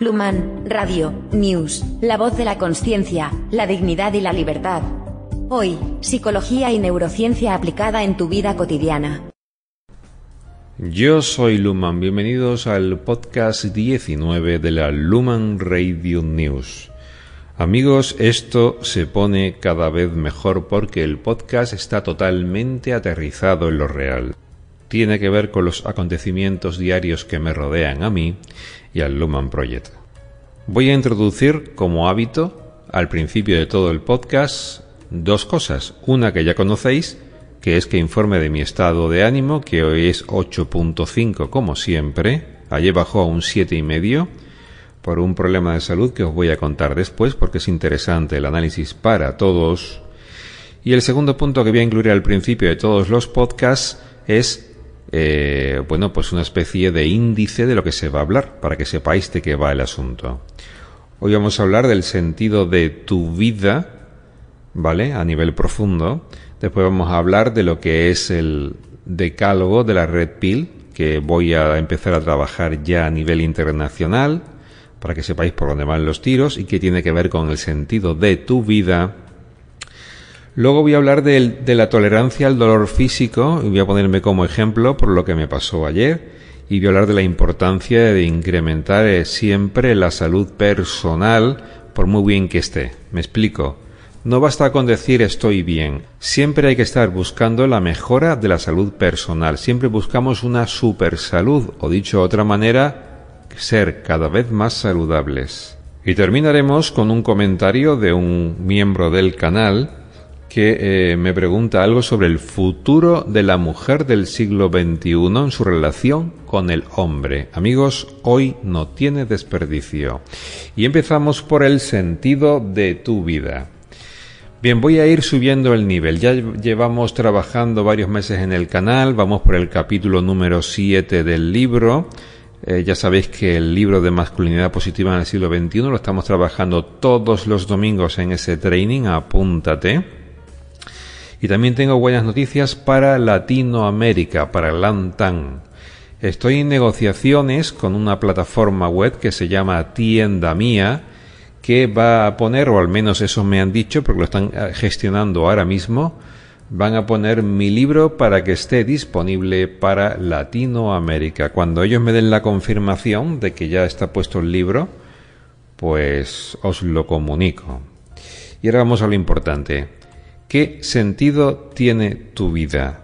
Luman, Radio, News, la voz de la conciencia, la dignidad y la libertad. Hoy, psicología y neurociencia aplicada en tu vida cotidiana. Yo soy Luman, bienvenidos al podcast 19 de la Luman Radio News. Amigos, esto se pone cada vez mejor porque el podcast está totalmente aterrizado en lo real. Tiene que ver con los acontecimientos diarios que me rodean a mí y al Luman Project. Voy a introducir como hábito al principio de todo el podcast dos cosas. Una que ya conocéis, que es que informe de mi estado de ánimo, que hoy es 8.5 como siempre. Ayer bajó a un 7,5 por un problema de salud que os voy a contar después porque es interesante el análisis para todos. Y el segundo punto que voy a incluir al principio de todos los podcasts es eh, bueno, pues una especie de índice de lo que se va a hablar, para que sepáis de qué va el asunto. Hoy vamos a hablar del sentido de tu vida, ¿vale? A nivel profundo. Después vamos a hablar de lo que es el decálogo de la Red Pill, que voy a empezar a trabajar ya a nivel internacional para que sepáis por dónde van los tiros y que tiene que ver con el sentido de tu vida. Luego voy a hablar de, de, la tolerancia al dolor físico y voy a ponerme como ejemplo por lo que me pasó ayer y voy a hablar de la importancia de incrementar eh, siempre la salud personal por muy bien que esté. Me explico. No basta con decir estoy bien. Siempre hay que estar buscando la mejora de la salud personal. Siempre buscamos una super salud o dicho de otra manera, ser cada vez más saludables. Y terminaremos con un comentario de un miembro del canal que eh, me pregunta algo sobre el futuro de la mujer del siglo XXI en su relación con el hombre. Amigos, hoy no tiene desperdicio. Y empezamos por el sentido de tu vida. Bien, voy a ir subiendo el nivel. Ya llevamos trabajando varios meses en el canal, vamos por el capítulo número 7 del libro. Eh, ya sabéis que el libro de masculinidad positiva en el siglo XXI lo estamos trabajando todos los domingos en ese training, apúntate. Y también tengo buenas noticias para Latinoamérica, para Lantan. Estoy en negociaciones con una plataforma web que se llama Tienda Mía, que va a poner, o al menos eso me han dicho, porque lo están eh, gestionando ahora mismo, van a poner mi libro para que esté disponible para Latinoamérica. Cuando ellos me den la confirmación de que ya está puesto el libro, pues os lo comunico. Y ahora vamos a lo importante. ¿Qué sentido tiene tu vida?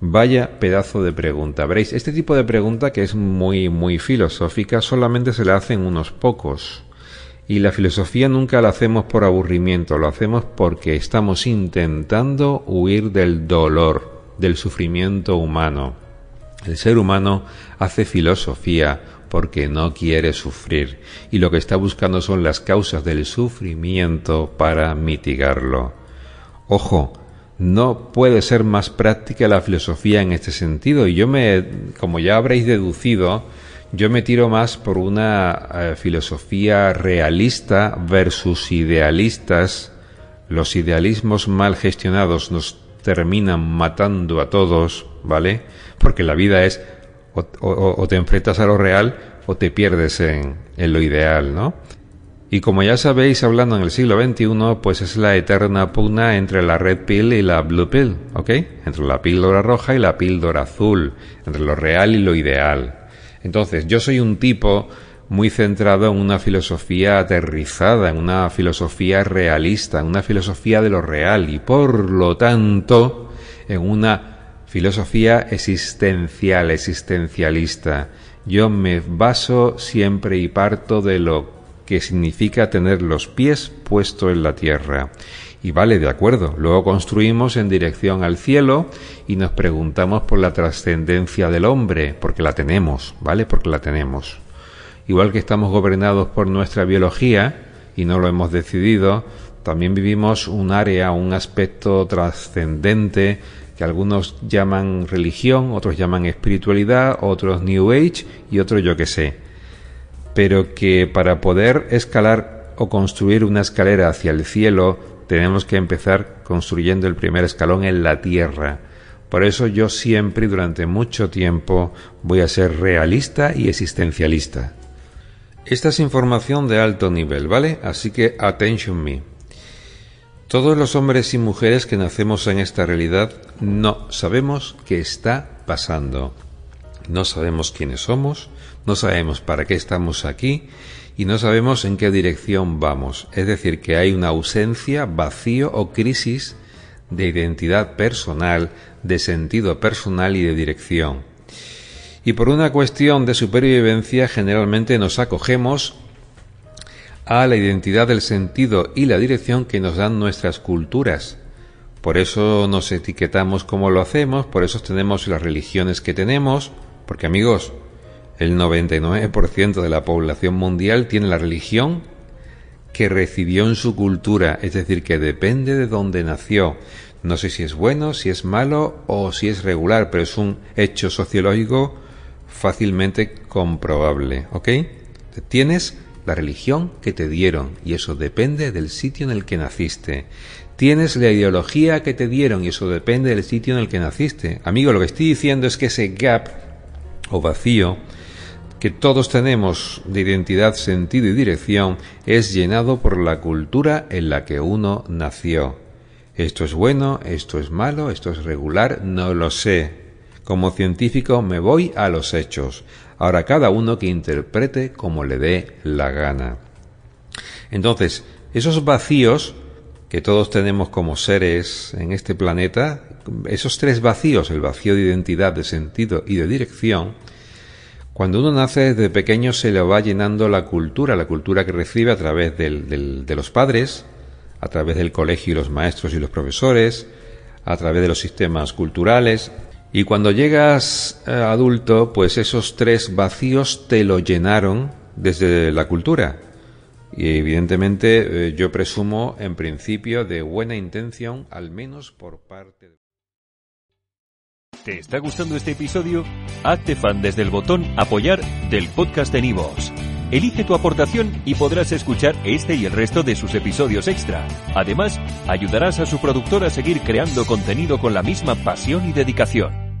Vaya pedazo de pregunta. Veréis, este tipo de pregunta que es muy, muy filosófica solamente se la hacen unos pocos. Y la filosofía nunca la hacemos por aburrimiento, lo hacemos porque estamos intentando huir del dolor, del sufrimiento humano. El ser humano hace filosofía porque no quiere sufrir y lo que está buscando son las causas del sufrimiento para mitigarlo. Ojo, no puede ser más práctica la filosofía en este sentido y yo me, como ya habréis deducido, yo me tiro más por una eh, filosofía realista versus idealistas. Los idealismos mal gestionados nos terminan matando a todos, ¿vale? Porque la vida es o, te enfrentas a lo real o te pierdes en, en, lo ideal, ¿no? Y como ya sabéis, hablando en el siglo XXI, pues es la eterna pugna entre la red pill y la blue pill, ¿ok? Entre la píldora roja y la píldora azul, entre lo real y lo ideal. Entonces, yo soy un tipo muy centrado en una filosofía aterrizada, en una filosofía realista, en una filosofía de lo real y por lo tanto en una filosofía existencial, existencialista. Yo me baso siempre y parto de lo que significa tener los pies puestos en la tierra. Y vale, de acuerdo. Luego construimos en dirección al cielo y nos preguntamos por la trascendencia del hombre, porque la tenemos, ¿vale? Porque la tenemos. igual que estamos gobernados por nuestra biología y no lo hemos decidido, también vivimos un área, un aspecto trascendente que algunos llaman religión, otros llaman espiritualidad, otros New Age y otros yo que sé. Pero que para poder escalar o construir una escalera hacia el cielo, tenemos que empezar construyendo el primer escalón en la tierra. Por eso yo siempre y durante mucho tiempo voy a ser realista y existencialista. Esta es información de alto nivel, ¿vale? Así que attention me. Todos los hombres y mujeres que nacemos en esta realidad no sabemos qué está pasando. No sabemos quiénes somos, no sabemos para qué estamos aquí y no sabemos en qué dirección vamos. Es decir, que hay una ausencia, vacío o crisis de identidad personal, de sentido personal y de dirección. Y por una cuestión de supervivencia generalmente nos acogemos a la identidad del sentido y la dirección que nos dan nuestras culturas. Por eso nos etiquetamos como lo hacemos, por eso tenemos las religiones que tenemos, porque amigos, el 99% de la población mundial tiene la religión que recibió en su cultura, es decir, que depende de dónde nació. No sé si es bueno, si es malo o si es regular, pero es un hecho sociológico fácilmente comprobable, ¿ok? Tienes la religión que te dieron y eso depende del sitio en el que naciste. Tienes la ideología que te dieron y eso depende del sitio en el que naciste. Amigo, lo que estoy diciendo es que ese gap o vacío que todos tenemos de identidad, sentido y dirección es llenado por la cultura en la que uno nació. Esto es bueno, esto es malo, esto es regular, no lo sé. Como científico me voy a los hechos. Ahora cada uno que interprete como le dé la gana. Entonces, esos vacíos que todos tenemos como seres en este planeta, esos tres vacíos, el vacío de identidad, de sentido y de dirección, cuando uno nace desde pequeño se le va llenando la cultura, la cultura que recibe a través de los padres, a través del colegio y los maestros y los profesores, a través de los sistemas culturales, y cuando llegas eh, adulto, pues esos tres vacíos te lo llenaron desde la cultura. Y evidentemente eh, yo presumo en principio de buena intención, al menos por parte de... ¿Te está gustando este episodio? Hazte fan desde el botón apoyar del podcast de Nivos. Elige tu aportación y podrás escuchar este y el resto de sus episodios extra. Además, ayudarás a su productor a seguir creando contenido con la misma pasión y dedicación.